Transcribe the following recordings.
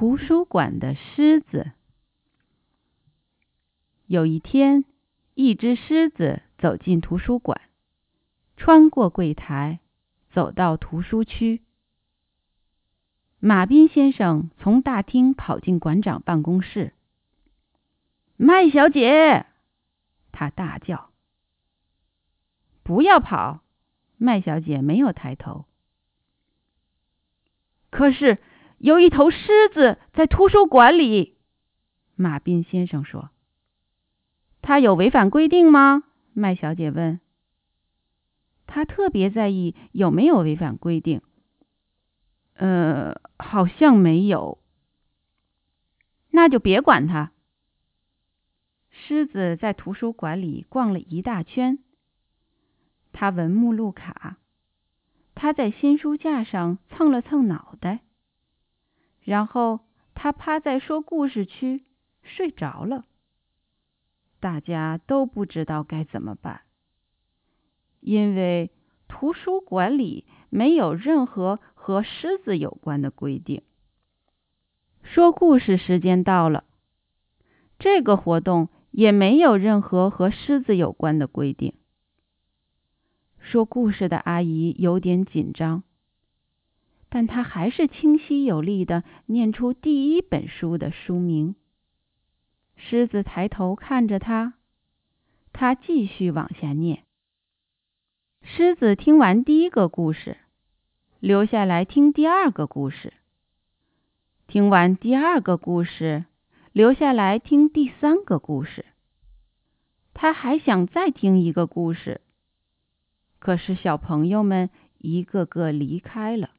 图书馆的狮子。有一天，一只狮子走进图书馆，穿过柜台，走到图书区。马斌先生从大厅跑进馆长办公室。麦小姐，他大叫：“不要跑！”麦小姐没有抬头。可是。有一头狮子在图书馆里，马彬先生说：“他有违反规定吗？”麦小姐问。他特别在意有没有违反规定。呃，好像没有。那就别管他。狮子在图书馆里逛了一大圈。他闻目录卡。他在新书架上蹭了蹭脑袋。然后他趴在说故事区睡着了。大家都不知道该怎么办，因为图书馆里没有任何和狮子有关的规定。说故事时间到了，这个活动也没有任何和狮子有关的规定。说故事的阿姨有点紧张。但他还是清晰有力的念出第一本书的书名。狮子抬头看着他，他继续往下念。狮子听完第一个故事，留下来听第二个故事。听完第二个故事，留下来听第三个故事。他还想再听一个故事，可是小朋友们一个个离开了。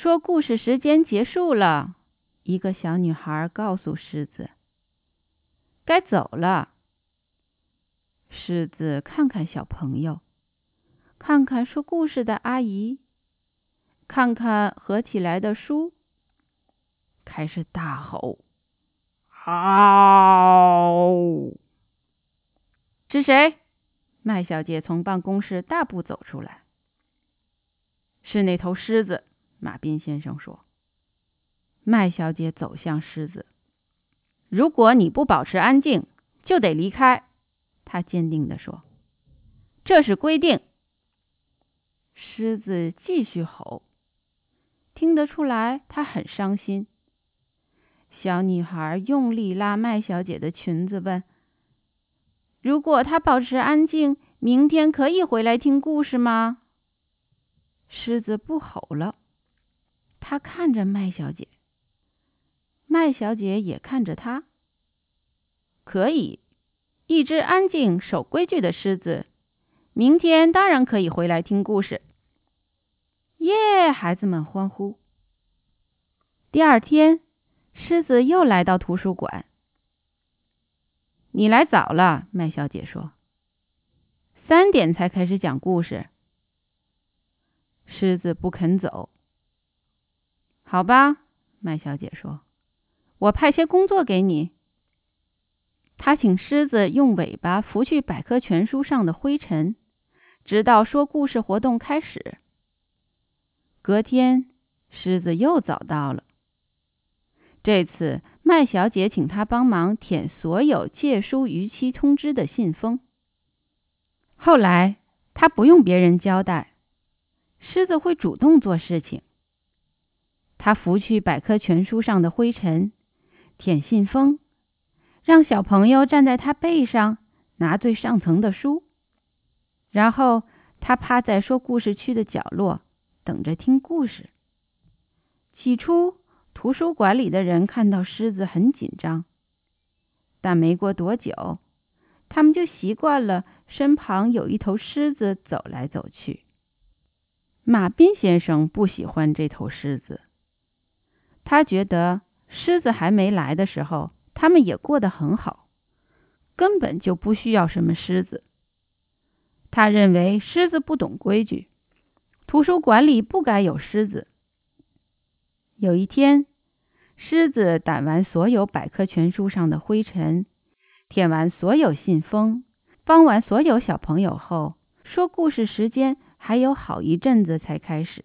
说故事时间结束了，一个小女孩告诉狮子：“该走了。”狮子看看小朋友，看看说故事的阿姨，看看合起来的书，开始大吼：“嗷！”是谁？麦小姐从办公室大步走出来。是那头狮子。马彬先生说：“麦小姐走向狮子。如果你不保持安静，就得离开。”她坚定地说：“这是规定。”狮子继续吼，听得出来他很伤心。小女孩用力拉麦小姐的裙子，问：“如果她保持安静，明天可以回来听故事吗？”狮子不吼了。他看着麦小姐，麦小姐也看着他。可以，一只安静、守规矩的狮子，明天当然可以回来听故事。耶！孩子们欢呼。第二天，狮子又来到图书馆。你来早了，麦小姐说。三点才开始讲故事。狮子不肯走。好吧，麦小姐说：“我派些工作给你。”她请狮子用尾巴拂去百科全书上的灰尘，直到说故事活动开始。隔天，狮子又早到了。这次，麦小姐请他帮忙舔所有借书逾期通知的信封。后来，他不用别人交代，狮子会主动做事情。他拂去百科全书上的灰尘，舔信封，让小朋友站在他背上拿最上层的书，然后他趴在说故事区的角落等着听故事。起初，图书馆里的人看到狮子很紧张，但没过多久，他们就习惯了身旁有一头狮子走来走去。马彬先生不喜欢这头狮子。他觉得狮子还没来的时候，他们也过得很好，根本就不需要什么狮子。他认为狮子不懂规矩，图书馆里不该有狮子。有一天，狮子掸完所有百科全书上的灰尘，舔完所有信封，帮完所有小朋友后，说故事时间还有好一阵子才开始。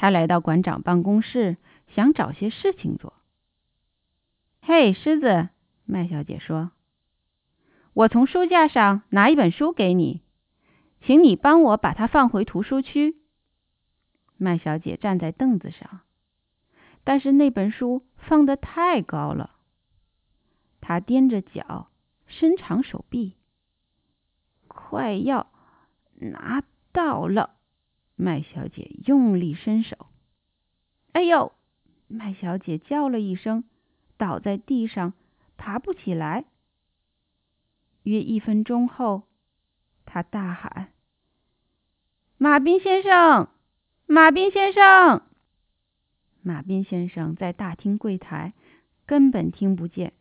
他来到馆长办公室，想找些事情做。嘿，狮子，麦小姐说：“我从书架上拿一本书给你，请你帮我把它放回图书区。”麦小姐站在凳子上，但是那本书放得太高了。她踮着脚，伸长手臂，快要拿到了。麦小姐用力伸手，哎呦！麦小姐叫了一声。倒在地上，爬不起来。约一分钟后，他大喊：“马斌先生，马斌先生！”马斌先生在大厅柜台，根本听不见。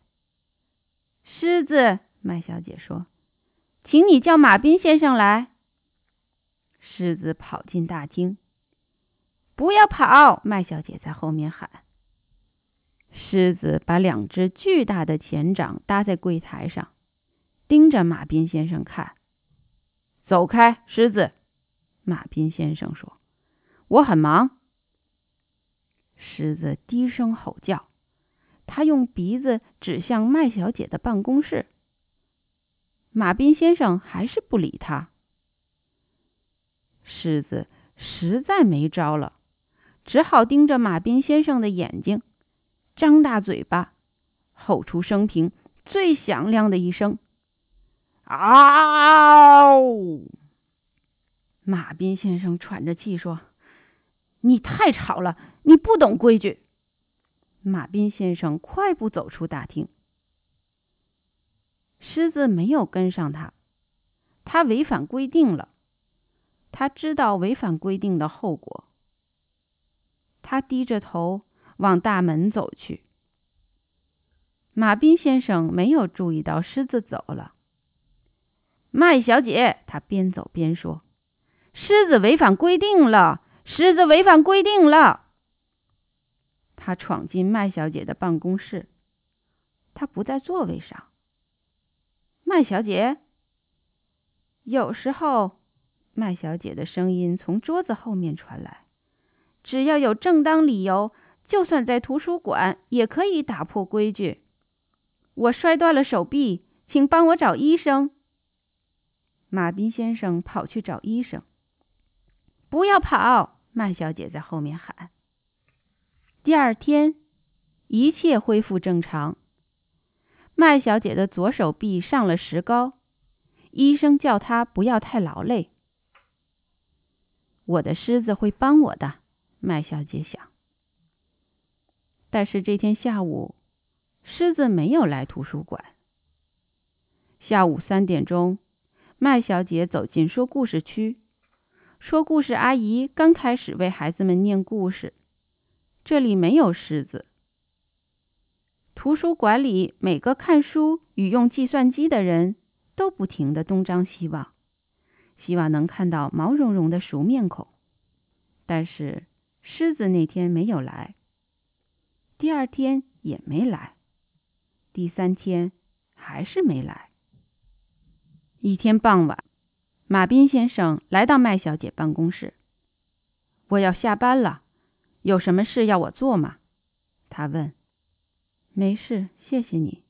狮子，麦小姐说：“请你叫马斌先生来。”狮子跑进大厅。“不要跑！”麦小姐在后面喊。狮子把两只巨大的前掌搭在柜台上，盯着马斌先生看。走开，狮子！马斌先生说：“我很忙。”狮子低声吼叫，他用鼻子指向麦小姐的办公室。马斌先生还是不理他。狮子实在没招了，只好盯着马彬先生的眼睛。张大嘴巴，吼出生平最响亮的一声：“嗷！”马彬先生喘着气说：“你太吵了，你不懂规矩。”马彬先生快步走出大厅。狮子没有跟上他，他违反规定了。他知道违反规定的后果。他低着头。往大门走去。马斌先生没有注意到狮子走了。麦小姐，他边走边说：“狮子违反规定了，狮子违反规定了。”他闯进麦小姐的办公室，他不在座位上。麦小姐，有时候，麦小姐的声音从桌子后面传来：“只要有正当理由。”就算在图书馆也可以打破规矩。我摔断了手臂，请帮我找医生。马彬先生跑去找医生。不要跑！麦小姐在后面喊。第二天，一切恢复正常。麦小姐的左手臂上了石膏，医生叫她不要太劳累。我的狮子会帮我的，麦小姐想。但是这天下午，狮子没有来图书馆。下午三点钟，麦小姐走进说故事区，说故事阿姨刚开始为孩子们念故事。这里没有狮子。图书馆里每个看书与用计算机的人都不停地东张西望，希望能看到毛茸茸的熟面孔。但是狮子那天没有来。第二天也没来，第三天还是没来。一天傍晚，马彬先生来到麦小姐办公室。我要下班了，有什么事要我做吗？他问。没事，谢谢你。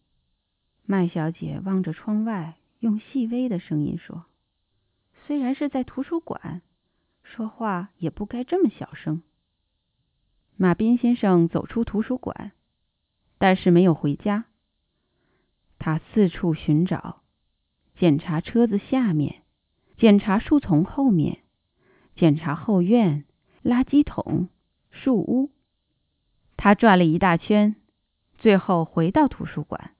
麦小姐望着窗外，用细微的声音说：“虽然是在图书馆，说话也不该这么小声。”马彬先生走出图书馆，但是没有回家。他四处寻找，检查车子下面，检查树丛后面，检查后院、垃圾桶、树屋。他转了一大圈，最后回到图书馆。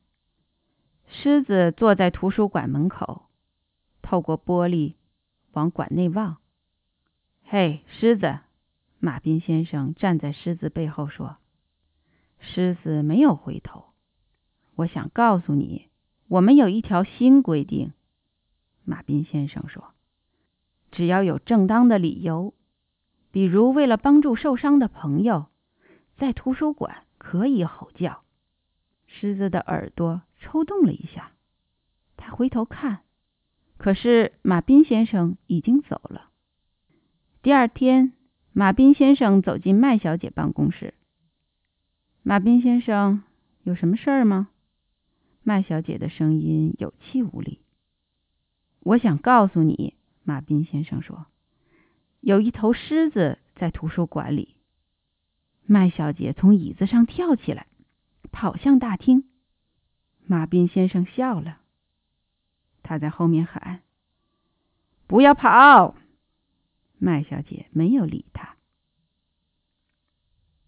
狮子坐在图书馆门口，透过玻璃往馆内望。嘿，狮子！马斌先生站在狮子背后说：“狮子没有回头。我想告诉你，我们有一条新规定。”马斌先生说：“只要有正当的理由，比如为了帮助受伤的朋友，在图书馆可以吼叫。”狮子的耳朵抽动了一下，他回头看，可是马彬先生已经走了。第二天。马彬先生走进麦小姐办公室。马彬先生，有什么事儿吗？麦小姐的声音有气无力。我想告诉你，马彬先生说，有一头狮子在图书馆里。麦小姐从椅子上跳起来，跑向大厅。马彬先生笑了。他在后面喊：“不要跑！”麦小姐没有理他。